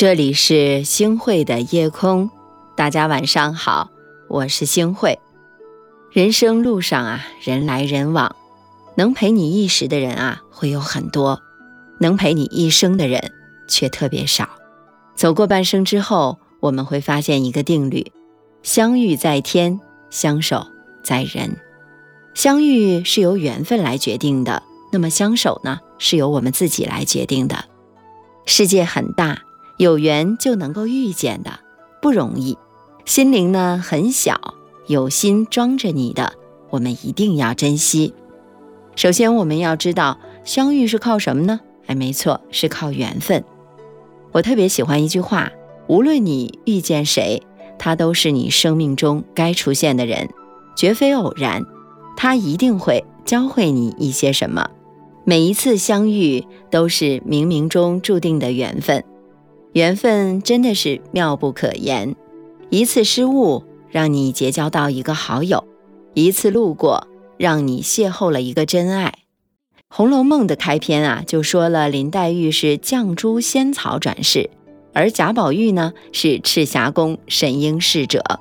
这里是星汇的夜空，大家晚上好，我是星汇。人生路上啊，人来人往，能陪你一时的人啊，会有很多；能陪你一生的人却特别少。走过半生之后，我们会发现一个定律：相遇在天，相守在人。相遇是由缘分来决定的，那么相守呢，是由我们自己来决定的。世界很大。有缘就能够遇见的不容易，心灵呢很小，有心装着你的，我们一定要珍惜。首先，我们要知道相遇是靠什么呢？哎，没错，是靠缘分。我特别喜欢一句话：无论你遇见谁，他都是你生命中该出现的人，绝非偶然。他一定会教会你一些什么。每一次相遇都是冥冥中注定的缘分。缘分真的是妙不可言，一次失误让你结交到一个好友，一次路过让你邂逅了一个真爱。《红楼梦》的开篇啊，就说了林黛玉是绛珠仙草转世，而贾宝玉呢是赤霞宫神瑛侍者。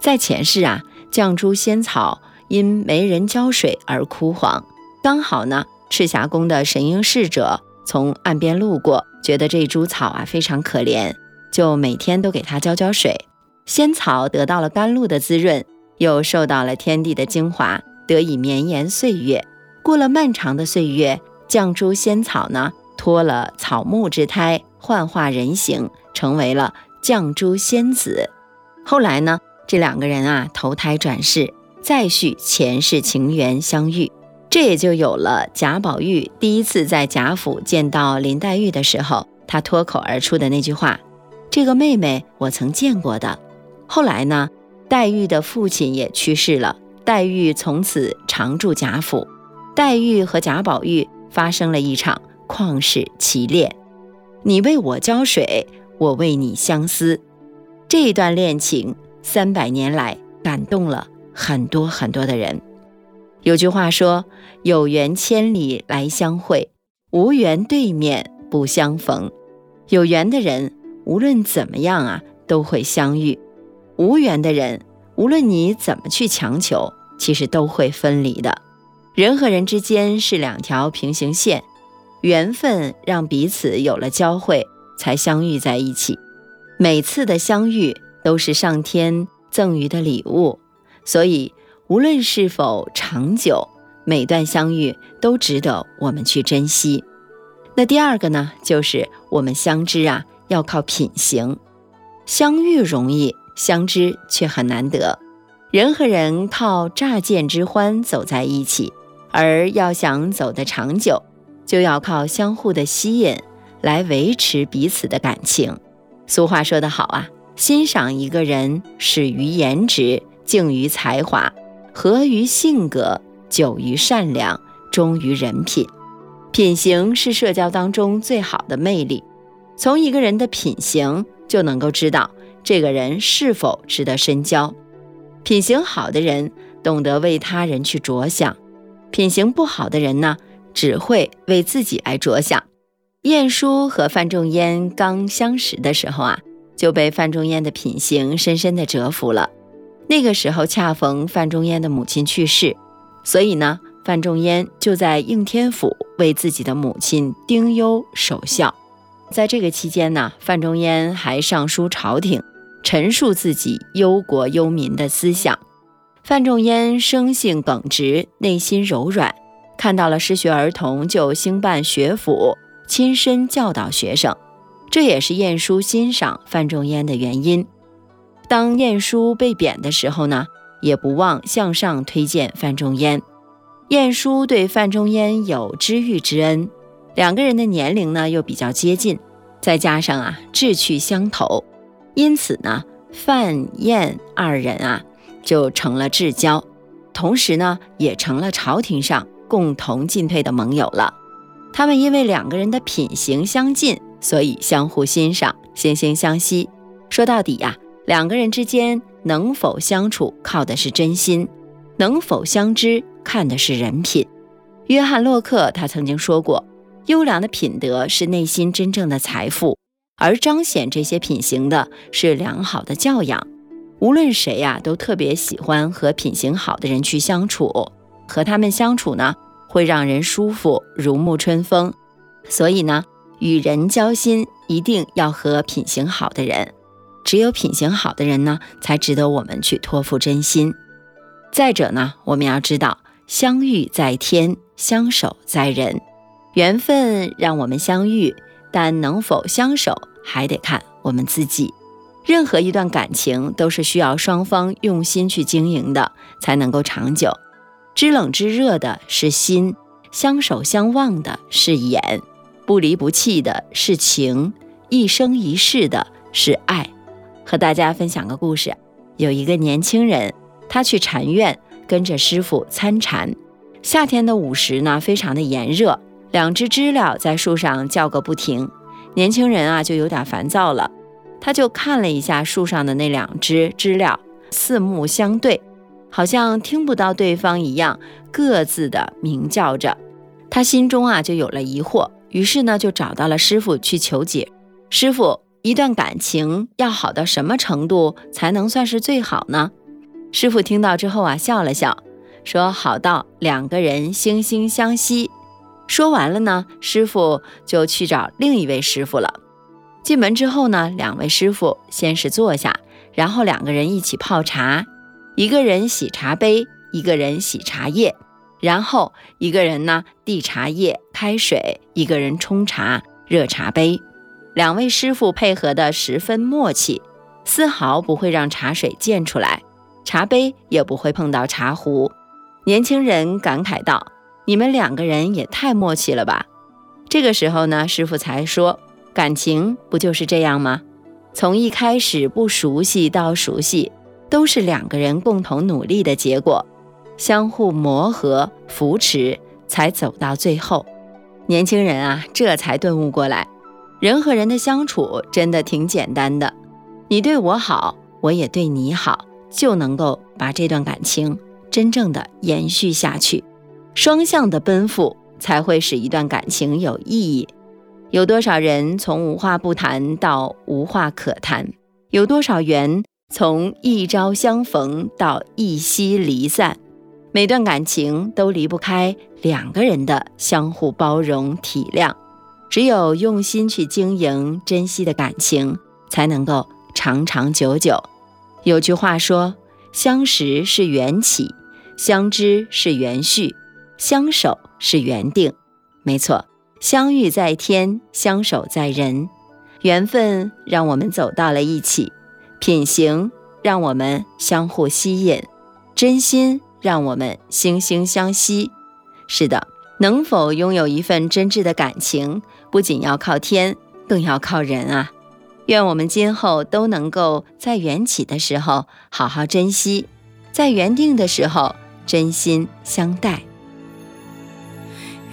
在前世啊，绛珠仙草因没人浇水而枯黄，刚好呢，赤霞宫的神瑛侍者从岸边路过。觉得这株草啊非常可怜，就每天都给它浇浇水。仙草得到了甘露的滋润，又受到了天地的精华，得以绵延岁月。过了漫长的岁月，绛珠仙草呢脱了草木之胎，幻化人形，成为了绛珠仙子。后来呢，这两个人啊投胎转世，再续前世情缘相遇。这也就有了贾宝玉第一次在贾府见到林黛玉的时候，他脱口而出的那句话：“这个妹妹我曾见过的。”后来呢，黛玉的父亲也去世了，黛玉从此常住贾府。黛玉和贾宝玉发生了一场旷世奇恋，你为我浇水，我为你相思。这一段恋情三百年来感动了很多很多的人。有句话说：“有缘千里来相会，无缘对面不相逢。”有缘的人，无论怎么样啊，都会相遇；无缘的人，无论你怎么去强求，其实都会分离的。人和人之间是两条平行线，缘分让彼此有了交汇，才相遇在一起。每次的相遇都是上天赠予的礼物，所以。无论是否长久，每段相遇都值得我们去珍惜。那第二个呢，就是我们相知啊，要靠品行。相遇容易，相知却很难得。人和人靠乍见之欢走在一起，而要想走得长久，就要靠相互的吸引来维持彼此的感情。俗话说得好啊，欣赏一个人始于颜值，敬于才华。合于性格，久于善良，忠于人品。品行是社交当中最好的魅力。从一个人的品行就能够知道这个人是否值得深交。品行好的人懂得为他人去着想，品行不好的人呢，只会为自己来着想。晏殊和范仲淹刚相识的时候啊，就被范仲淹的品行深深的折服了。那个时候恰逢范仲淹的母亲去世，所以呢，范仲淹就在应天府为自己的母亲丁忧守孝。在这个期间呢，范仲淹还上书朝廷，陈述自己忧国忧民的思想。范仲淹生性耿直，内心柔软，看到了失学儿童，就兴办学府，亲身教导学生，这也是晏殊欣赏范仲淹的原因。当晏殊被贬的时候呢，也不忘向上推荐范仲淹。晏殊对范仲淹有知遇之恩，两个人的年龄呢又比较接近，再加上啊志趣相投，因此呢范晏二人啊就成了至交，同时呢也成了朝廷上共同进退的盟友了。他们因为两个人的品行相近，所以相互欣赏，惺惺相惜。说到底呀。两个人之间能否相处，靠的是真心；能否相知，看的是人品。约翰·洛克他曾经说过：“优良的品德是内心真正的财富，而彰显这些品行的是良好的教养。无论谁呀，都特别喜欢和品行好的人去相处，和他们相处呢，会让人舒服，如沐春风。所以呢，与人交心一定要和品行好的人，只有品行好的人呢，才值得我们去托付真心。再者呢，我们要知道，相遇在天，相守在人，缘分让我们相遇，但能否相守，还得看我们自己。任何一段感情都是需要双方用心去经营的，才能够长久。知冷知热的是心，相守相望的是眼，不离不弃的是情，一生一世的是爱。和大家分享个故事：有一个年轻人，他去禅院跟着师傅参禅。夏天的午时呢，非常的炎热，两只知了在树上叫个不停。年轻人啊，就有点烦躁了。他就看了一下树上的那两只知了，四目相对，好像听不到对方一样，各自的鸣叫着。他心中啊就有了疑惑，于是呢就找到了师傅去求解。师傅，一段感情要好到什么程度才能算是最好呢？师傅听到之后啊笑了笑，说：“好到两个人惺惺相惜。”说完了呢，师傅就去找另一位师傅了。进门之后呢，两位师傅先是坐下，然后两个人一起泡茶，一个人洗茶杯，一个人洗茶叶，然后一个人呢递茶叶、开水，一个人冲茶、热茶杯。两位师傅配合的十分默契，丝毫不会让茶水溅出来，茶杯也不会碰到茶壶。年轻人感慨道：“你们两个人也太默契了吧！”这个时候呢，师傅才说。感情不就是这样吗？从一开始不熟悉到熟悉，都是两个人共同努力的结果，相互磨合、扶持，才走到最后。年轻人啊，这才顿悟过来，人和人的相处真的挺简单的，你对我好，我也对你好，就能够把这段感情真正的延续下去。双向的奔赴，才会使一段感情有意义。有多少人从无话不谈到无话可谈？有多少缘从一朝相逢到一夕离散？每段感情都离不开两个人的相互包容体谅。只有用心去经营、珍惜的感情，才能够长长久久。有句话说：“相识是缘起，相知是缘续，相守是缘定。”没错。相遇在天，相守在人，缘分让我们走到了一起，品行让我们相互吸引，真心让我们惺惺相惜。是的，能否拥有一份真挚的感情，不仅要靠天，更要靠人啊！愿我们今后都能够在缘起的时候好好珍惜，在缘定的时候真心相待。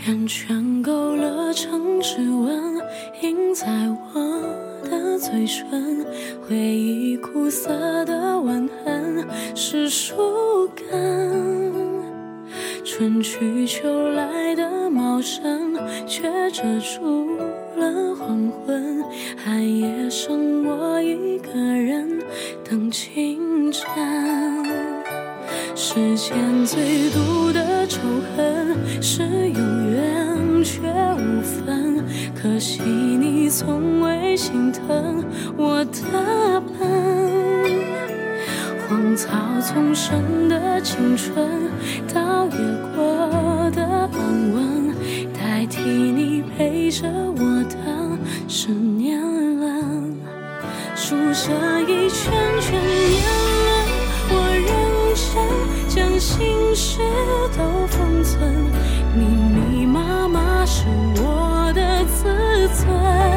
圆圈勾勒成指纹，印在我的嘴唇。回忆苦涩的吻痕，是树根。春去秋来的茂盛，却遮住了黄昏。寒夜剩我一个人等清晨。世间最毒的仇恨是有缘却无分，可惜你从未心疼我的笨。从生的青春，到夜过的安稳，代替你陪着我的是年轮，数着一圈圈年轮，我认真。将心事都封存，密密麻麻是我的自尊。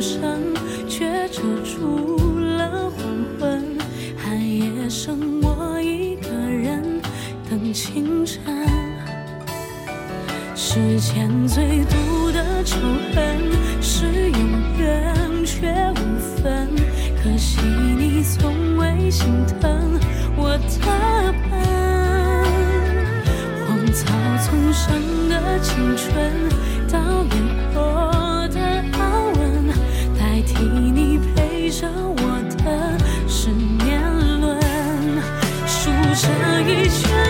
茂盛，却遮住了黄昏。寒夜剩我一个人等清晨，世间最毒的仇恨是永远却无分。可惜你从未心疼我的笨，荒草丛生的青春，到眼。替你陪着我的是年轮数着一圈